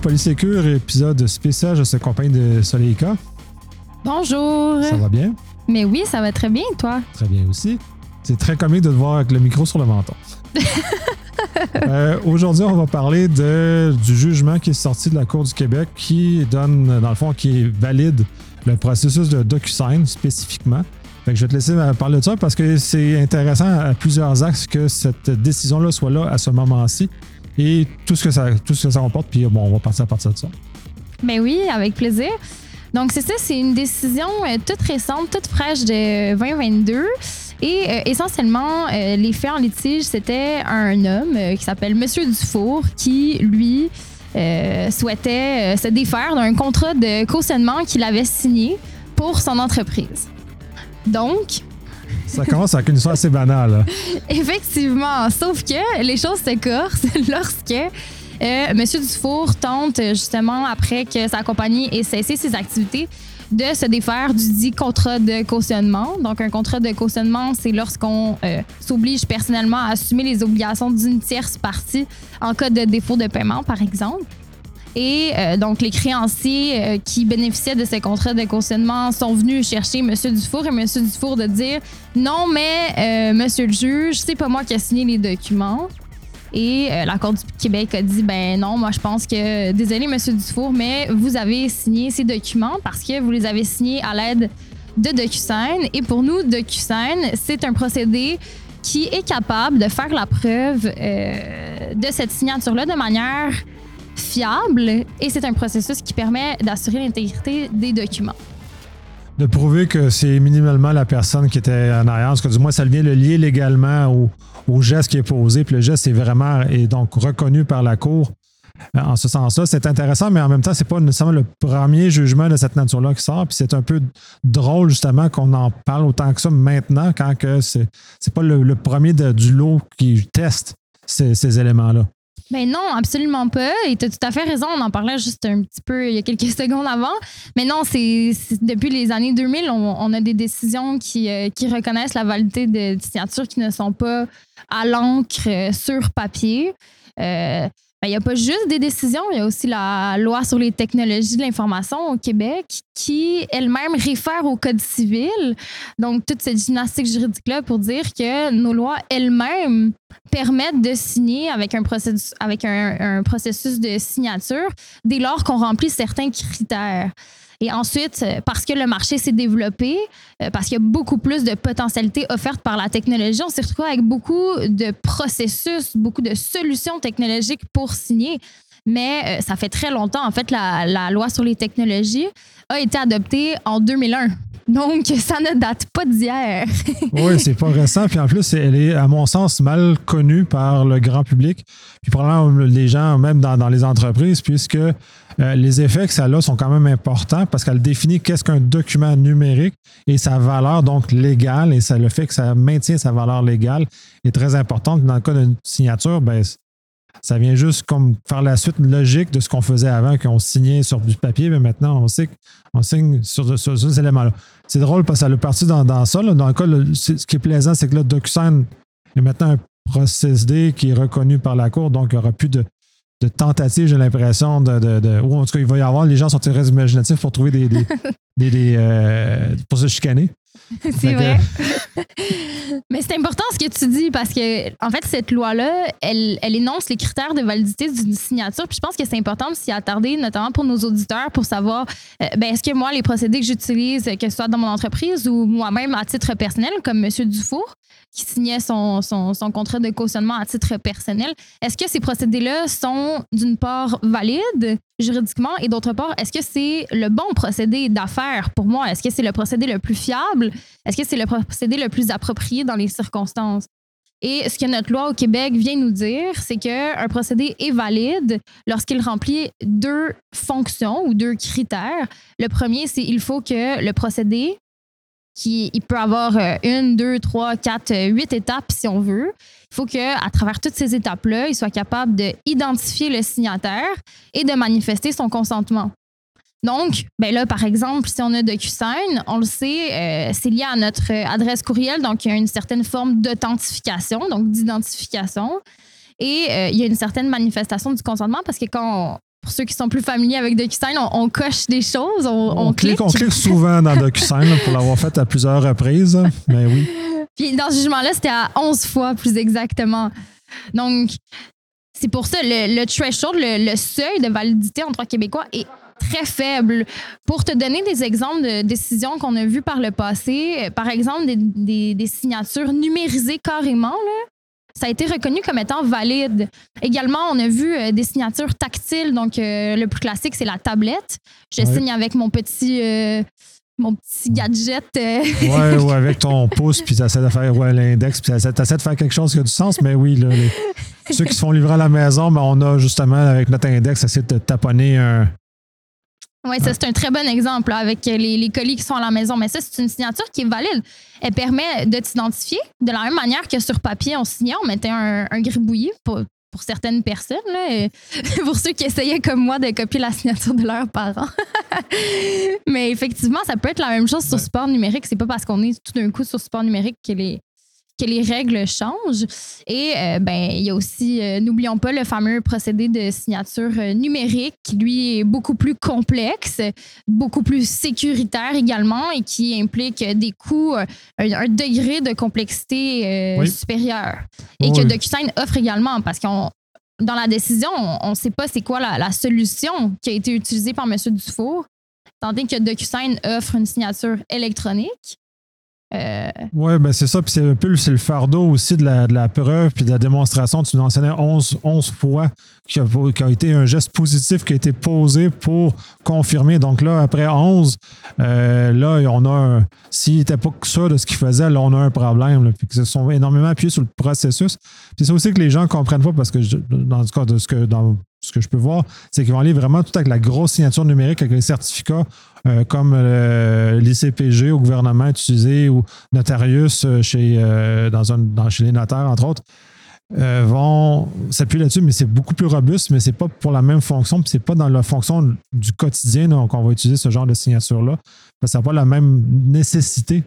Polysécure, épisode spécial. Je suis accompagné de Soleika. Bonjour. Ça va bien? Mais oui, ça va très bien, toi? Très bien aussi. C'est très comique de te voir avec le micro sur le menton. Euh, aujourd'hui, on va parler de, du jugement qui est sorti de la Cour du Québec qui donne, dans le fond, qui valide le processus de DocuSign spécifiquement. Fait que je vais te laisser parler de ça parce que c'est intéressant à plusieurs axes que cette décision-là soit là à ce moment-ci et tout ce que ça, tout ce que ça comporte. Puis bon, on va partir à partir de ça. Ben oui, avec plaisir. Donc c'est ça, c'est une décision euh, toute récente, toute fraîche de 2022. Et euh, essentiellement, euh, les faits en litige, c'était un homme euh, qui s'appelle Monsieur Dufour qui, lui, euh, souhaitait euh, se défaire d'un contrat de cautionnement qu'il avait signé pour son entreprise. Donc, Ça commence avec une histoire assez banale. là. Effectivement, sauf que les choses se corsent lorsque euh, Monsieur Dufour tente justement après que sa compagnie ait cessé ses activités de se défaire du dit contrat de cautionnement. Donc un contrat de cautionnement, c'est lorsqu'on euh, s'oblige personnellement à assumer les obligations d'une tierce partie en cas de défaut de paiement, par exemple. Et euh, donc, les créanciers euh, qui bénéficiaient de ces contrats de cautionnement sont venus chercher M. Dufour et M. Dufour de dire non, mais Monsieur le juge, c'est pas moi qui ai signé les documents. Et euh, la Cour du Québec a dit ben non, moi je pense que désolé Monsieur Dufour, mais vous avez signé ces documents parce que vous les avez signés à l'aide de DocuSign. Et pour nous, DocuSign, c'est un procédé qui est capable de faire la preuve de cette signature-là de manière fiable et c'est un processus qui permet d'assurer l'intégrité des documents. De prouver que c'est minimalement la personne qui était en arrière, parce que du moins, ça vient le lier légalement au, geste qui est posé, puis le geste est vraiment est donc reconnu par la Cour. Euh, En ce sens-là, c'est intéressant, mais en même temps, c'est pas nécessairement le premier jugement de cette nature-là qui sort. Puis c'est un peu drôle justement qu'on en parle autant que ça maintenant, quand que c'est pas le, premier du lot qui teste ces éléments-là. Ben non, absolument pas. Et tu as tout à fait raison. On en parlait juste un petit peu il y a quelques secondes avant. Mais non, c'est depuis les années 2000, on, a des décisions qui, euh, qui reconnaissent la validité de, signatures qui ne sont pas à l'encre euh, sur papier. Euh, ben, il n'y a pas juste des décisions, il y a aussi la loi sur les technologies de l'information au Québec qui elle-même réfère au Code civil. Donc, toute cette gymnastique juridique-là pour dire que nos lois elles-mêmes permettent de signer avec un processus, avec un, processus de signature dès lors qu'on remplit certains critères. Et ensuite, parce que le marché s'est développé, euh, parce qu'il y a beaucoup plus de potentialités offertes par la technologie, on s'est retrouvé avec beaucoup de processus, beaucoup de solutions technologiques pour signer. Mais euh, ça fait très longtemps. En fait, la, loi sur les technologies a été adoptée en 2001. Donc, ça ne date pas d'hier. Oui, c'est pas récent. Puis en plus, elle est, à mon sens, mal connue par le grand public. Puis probablement les gens, même dans, les entreprises, puisque euh, les effets que ça a sont quand même importants parce qu'elle définit qu'est-ce qu'un document numérique et sa valeur donc légale et ça, le fait que ça maintient sa valeur légale est très importante. Dans le cas d'une signature, ben, ça vient juste comme faire la suite logique de ce qu'on faisait avant, qu'on signait sur du papier, mais maintenant on sait qu'on signe sur, sur, sur ces éléments-là. C'est drôle parce que ça a parti dans, dans ça. là. Dans le cas, le- ce qui est plaisant, c'est que là, DocuSign est maintenant un procédé qui est reconnu par la Cour, donc il n'y aura plus de, de tentatives, j'ai l'impression, de, de, de- Ou en tout cas, il va y avoir, les gens sont très imaginatifs pour trouver des. des, des- des, euh, pour se chicaner. C'est vrai. Mais c'est important ce que tu dis parce que, en fait, cette loi-là, elle, elle énonce les critères de validité d'une signature. Puis je pense que c'est important de s'y attarder, notamment pour nos auditeurs, pour savoir euh, ben, est-ce que moi, les procédés que j'utilise, que ce soit dans mon entreprise ou moi-même à titre personnel, comme M. Dufour, qui signait son, son, son contrat de cautionnement à titre personnel, est-ce que ces procédés-là sont d'une part valides juridiquement et d'autre part, est-ce que c'est le bon procédé d'affaires pour moi? Est-ce que c'est le procédé le plus fiable? Est-ce que c'est le procédé le plus approprié dans les circonstances? Et ce que notre loi au Québec vient nous dire, c'est qu'un procédé est valide lorsqu'il remplit deux fonctions ou deux critères. Le premier, c'est il faut que le procédé, qui il peut avoir euh, une, deux, trois, quatre, euh, huit étapes si on veut, il faut que à travers toutes ces étapes-là, il soit capable d'identifier le signataire et de manifester son consentement. Donc, ben là, par exemple, si on a DocuSign, on le sait, euh, c'est lié à notre adresse courriel, donc il y a une certaine forme d'authentification, donc d'identification. Et il y a une certaine manifestation du consentement parce que quand pour ceux qui sont plus familiers avec DocuSign, on, coche des choses, on, clique. On clique souvent dans DocuSign pour l'avoir fait à plusieurs reprises, mais oui. Puis dans ce jugement-là, c'était à 11 fois plus exactement. Donc, c'est pour ça, le, le threshold, le, seuil de validité en droit québécois est très faible. Pour te donner des exemples de décisions qu'on a vues par le passé, par exemple, des, des signatures numérisées carrément, là, ça a été reconnu comme étant valide. Également, on a vu euh, des signatures tactiles. Donc, euh, le plus classique, c'est la tablette. Je signe avec mon petit, euh, mon petit gadget. ouais, ou avec ton pouce, puis tu essaies de faire l'index, puis tu essaies, de faire quelque chose qui a du sens. Mais oui, ceux qui se font livrer à la maison, ben, on a justement, avec notre index, essayé de taponner un, oui, ça, c'est un très bon exemple avec les, colis qui sont à la maison. Mais ça, c'est une signature qui est valide. Elle permet de t'identifier de la même manière que sur papier, on signait, on mettait un, gribouillis pour, pour certaines personnes, pour ceux qui essayaient comme moi de copier la signature de leurs parents. Mais effectivement, ça peut être la même chose sur support numérique. C'est pas parce qu'on est tout d'un coup sur support numérique que les, que les règles changent. Et euh, ben, il y a aussi, euh, n'oublions pas, le fameux procédé de signature euh, numérique qui, lui, est beaucoup plus complexe, beaucoup plus sécuritaire également et qui implique des coûts, un, degré de complexité supérieur. Et que DocuSign offre également parce qu'on dans la décision, on ne sait pas c'est quoi la, la, solution qui a été utilisée par M. Dufour, tandis que DocuSign offre une signature électronique. Euh... Oui, ben c'est ça. Puis c'est un peu le fardeau aussi de la, preuve puis de la démonstration. Tu nous enseignais 11, 11 fois qu'il a, été un geste positif qui a été posé pour confirmer. Donc là, après 11, euh, là, on a un. S'il n'était pas ça de ce qu'il faisait, là, on a un problème. puis ils se sont énormément appuyés sur le processus. Puis c'est aussi que les gens ne comprennent pas parce que dans le cas de ce que dans ce que je peux voir, c'est qu'ils vont aller vraiment tout avec la grosse signature numérique, avec les certificats euh, comme euh, l'ICPG au gouvernement utilisé ou Notarius euh, chez, dans un, chez les notaires, entre autres. vont s'appuyer là-dessus, mais c'est beaucoup plus robuste, mais c'est pas pour la même fonction, puis c'est pas dans la fonction du quotidien qu'on va utiliser ce genre de signature-là. Ça n'a pas la même nécessité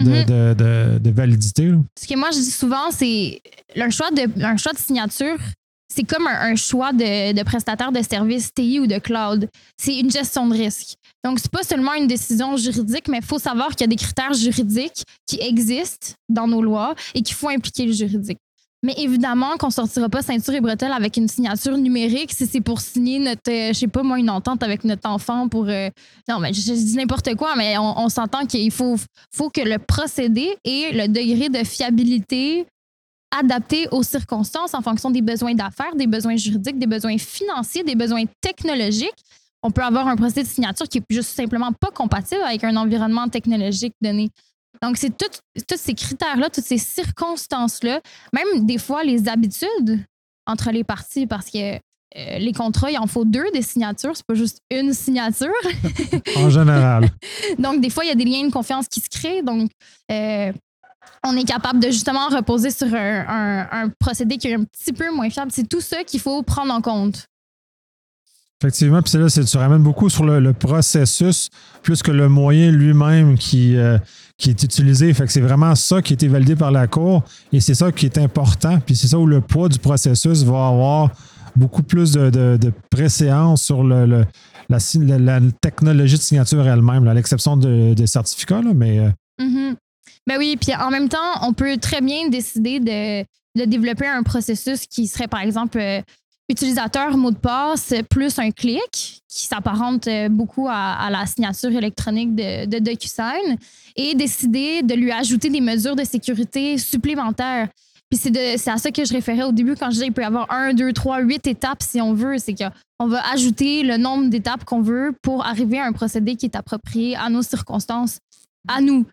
de, mm-hmm. validité. Ce que moi je dis souvent, c'est un choix de, un choix de signature c'est comme un, choix de, de, prestataire de services TI ou de cloud. C'est une gestion de risque. Donc, c'est pas seulement une décision juridique, mais il faut savoir qu'il y a des critères juridiques qui existent dans nos lois et qu'il faut impliquer le juridique. Mais évidemment qu'on sortira pas ceinture et bretelle avec une signature numérique si c'est pour signer notre, euh, je sais pas moi, une entente avec notre enfant pour. Euh, non, mais je, dis n'importe quoi, mais on, s'entend qu'il faut, faut que le procédé et le degré de fiabilité adapté aux circonstances en fonction des besoins d'affaires, des besoins juridiques, des besoins financiers, des besoins technologiques. On peut avoir un procédé de signature qui est juste simplement pas compatible avec un environnement technologique donné. Donc, c'est tous ces critères-là, toutes ces circonstances-là, même des fois les habitudes entre les parties, parce que euh, les contrats, il en faut deux des signatures, c'est pas juste une signature. en général. Donc, des fois, il y a des liens de confiance qui se créent. Donc, euh, on est capable de justement reposer sur un, procédé qui est un petit peu moins fiable. C'est tout ça qu'il faut prendre en compte. Effectivement, puis là, tu ramènes beaucoup sur le, processus plus que le moyen lui-même qui, euh, qui est utilisé. Fait que c'est vraiment ça qui a été validé par la Cour et c'est ça qui est important. Puis c'est ça où le poids du processus va avoir beaucoup plus de, préséance sur le, la, technologie de signature elle-même, à l'exception des certificats. mais, euh, mm-hmm. Ben oui, puis en même temps, on peut très bien décider de, développer un processus qui serait, par exemple, euh, utilisateur mot de passe plus un clic qui s'apparente euh, beaucoup à, la signature électronique de, de DocuSign et décider de lui ajouter des mesures de sécurité supplémentaires. Puis c'est à ça que je référais au début quand je disais qu'il peut y avoir un, deux, trois, huit étapes si on veut. C'est qu'on va ajouter le nombre d'étapes qu'on veut pour arriver à un procédé qui est approprié à nos circonstances, à nous.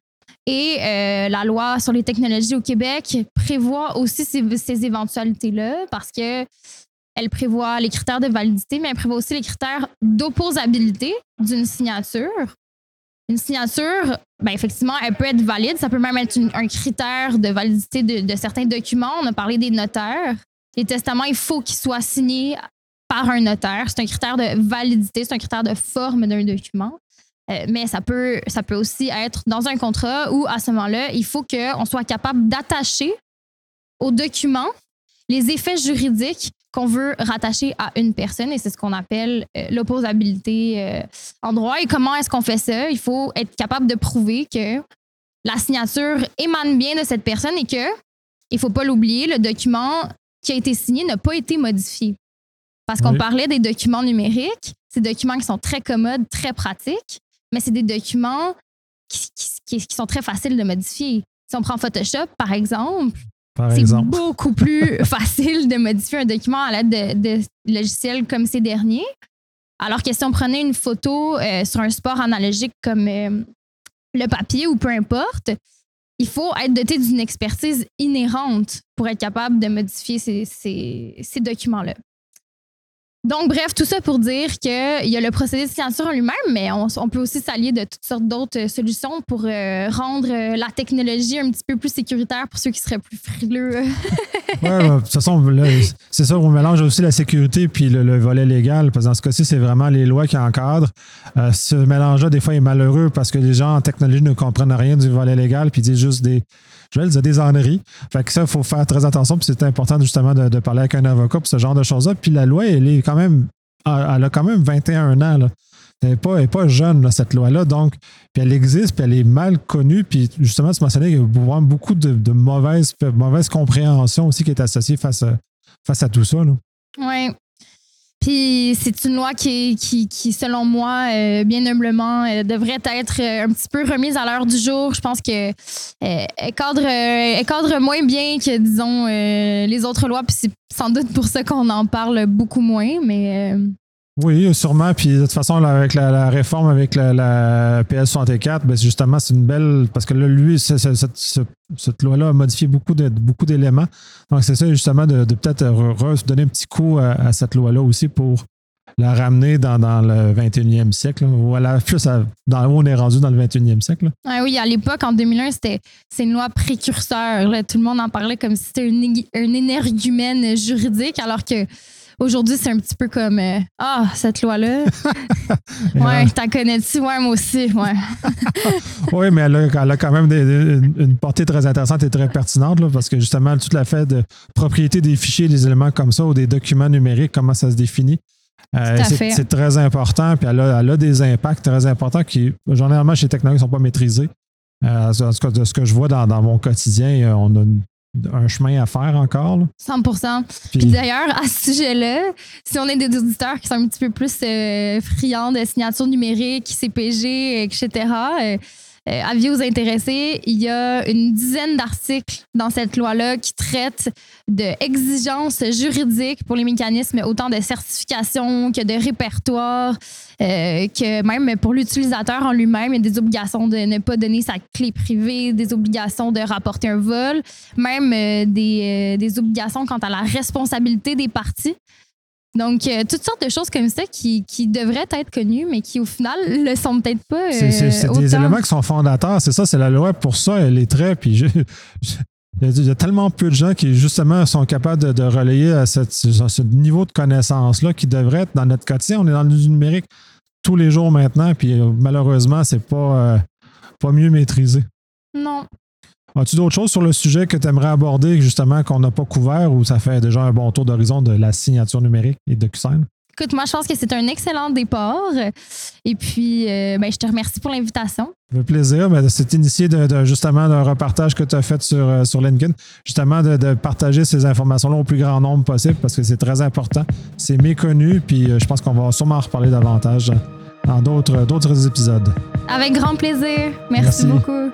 Et euh, la loi sur les technologies au Québec prévoit aussi ces, éventualités-là parce que elle prévoit les critères de validité, mais elle prévoit aussi les critères d'opposabilité d'une signature. Une signature, ben effectivement, elle peut être valide. Ça peut même être un critère de validité de, de, certains documents. On a parlé des notaires. Les testaments, il faut qu'ils soient signés par un notaire. C'est un critère de validité, c'est un critère de forme d'un document. Euh, mais ça peut, ça peut aussi être dans un contrat où, à ce moment-là, il faut qu'on soit capable d'attacher au document les effets juridiques qu'on veut rattacher à une personne et c'est ce qu'on appelle euh, l'opposabilité euh, en droit. Et comment est-ce qu'on fait ça? Il faut être capable de prouver que la signature émane bien de cette personne et que, il faut pas l'oublier, le document qui a été signé n'a pas été modifié. Parce qu'on parlait des documents numériques, ces documents qui sont très commodes, très pratiques, mais c'est des documents qui, qui- qui- qui sont très faciles de modifier. Si on prend Photoshop, par exemple, Par c'est exemple. beaucoup plus facile de modifier un document à l'aide de, de logiciels comme ces derniers. Alors que si on prenait une photo euh, sur un support analogique comme euh, le papier ou peu importe, il faut être doté d'une expertise inhérente pour être capable de modifier ces, ces- ces documents-là. Donc, bref, tout ça pour dire qu'il y a le procédé de signature en lui-même, mais on, peut aussi s'allier de toutes sortes d'autres euh, solutions pour euh, rendre euh, la technologie un petit peu plus sécuritaire pour ceux qui seraient plus frileux. Ouais, de toute façon, c'est ça, on mélange aussi la sécurité puis le, le volet légal. Parce que dans ce cas-ci, c'est vraiment les lois qui encadrent. Ce mélange-là, des fois, est malheureux parce que les gens en technologie ne comprennent rien du volet légal puis disent juste des, je dire, des enneries. Fait que ça, il faut faire très attention. Puis c'est important justement de, de parler avec un avocat pour ce genre de choses-là. Puis la loi, elle est quand même, elle a quand même 21 ans. Là. Elle n'est pas, jeune, cette loi-là. Donc, puis elle existe, puis elle est mal connue. Puis justement, tu mentionnais qu'il y a beaucoup de, de mauvaises, mauvaise compréhension aussi qui est associée face à, face à tout ça. Oui. C'est une loi qui, selon moi, euh, bien humblement, euh, devrait être euh, un petit peu remise à l'heure du jour. Je pense que elle, cadre, cadre moins bien que, disons, les autres lois. Puis c'est sans doute pour ça qu'on en parle beaucoup moins. Mais Oui, sûrement. Puis de toute façon, avec la, réforme avec la, la PS64, ben, justement, c'est une belle. Parce que là, lui, cette, ce- cette loi-là a modifié beaucoup de- beaucoup d'éléments. Donc, c'est ça, justement, de, peut-être re- re- donner un petit coup à, cette loi-là aussi pour la ramener dans, le 21e siècle. là. Voilà, plus à- dans on est rendu dans le 21e siècle. ah oui, à l'époque, en 2001, c'était une loi précurseur. Tout le monde en parlait comme si c'était une énergumène juridique, alors que aujourd'hui, c'est un petit peu comme euh, Ah, cette loi-là. Ouais, t'en connais-tu? Ouais, moi aussi. Ouais. Oui, mais elle a, elle a quand même des- des- une, portée très intéressante et très pertinente là, parce que justement, tout la fait de propriété des fichiers, des éléments comme ça ou des documents numériques, comment ça se définit. euh, c'est très important, puis elle a, elle a des impacts très importants qui, généralement, chez les technologues, ne sont pas maîtrisés. Euh, en tout cas, de ce que je vois dans, dans mon quotidien, on a une- un chemin à faire encore. là. 100 Puis Puis- d'ailleurs, à ce sujet-là, si on est des auditeurs qui sont un petit peu plus euh, friands de signatures numériques, CPG, etc., euh, euh, avis aux intéressés, il y a une dizaine d'articles dans cette loi-là qui traitent d'exigences juridiques pour les mécanismes, autant de certification que de répertoire, euh, que même pour l'utilisateur en lui-même, il y a des obligations de ne pas donner sa clé privée, des obligations de rapporter un vol, même euh, euh, des obligations quant à la responsabilité des parties. Donc, euh, toutes sortes de choses comme ça qui, qui devraient être connues, mais qui, au final, le sont peut-être pas. C'est euh, des éléments qui sont fondateurs. C'est ça, c'est la loi pour ça. Elle est très. Puis je- je- il y, a, tellement peu de gens qui, justement, sont capables de, de relayer à cette- ce, ce niveau de connaissance-là qui devrait être dans notre quotidien. On est dans le numérique tous les jours maintenant, puis euh, malheureusement, c'est pas, euh, pas mieux maîtrisé. Non. As-tu d'autres choses sur le sujet que tu aimerais aborder, justement, qu'on n'a pas couvert ou ça fait déjà un bon tour d'horizon de la signature numérique et DocuSign? Écoute, moi, je pense que c'est un excellent départ. Et puis, euh, ben, je te remercie pour l'invitation. Ça fait plaisir. C'est initié de, de- justement d'un repartage que tu as fait sur, euh, sur LinkedIn, justement de, de partager ces informations-là au plus grand nombre possible parce que c'est très important. C'est méconnu, puis euh, je pense qu'on va sûrement en reparler davantage dans d'autres d'autres épisodes. Avec grand plaisir. Merci. Merci. beaucoup.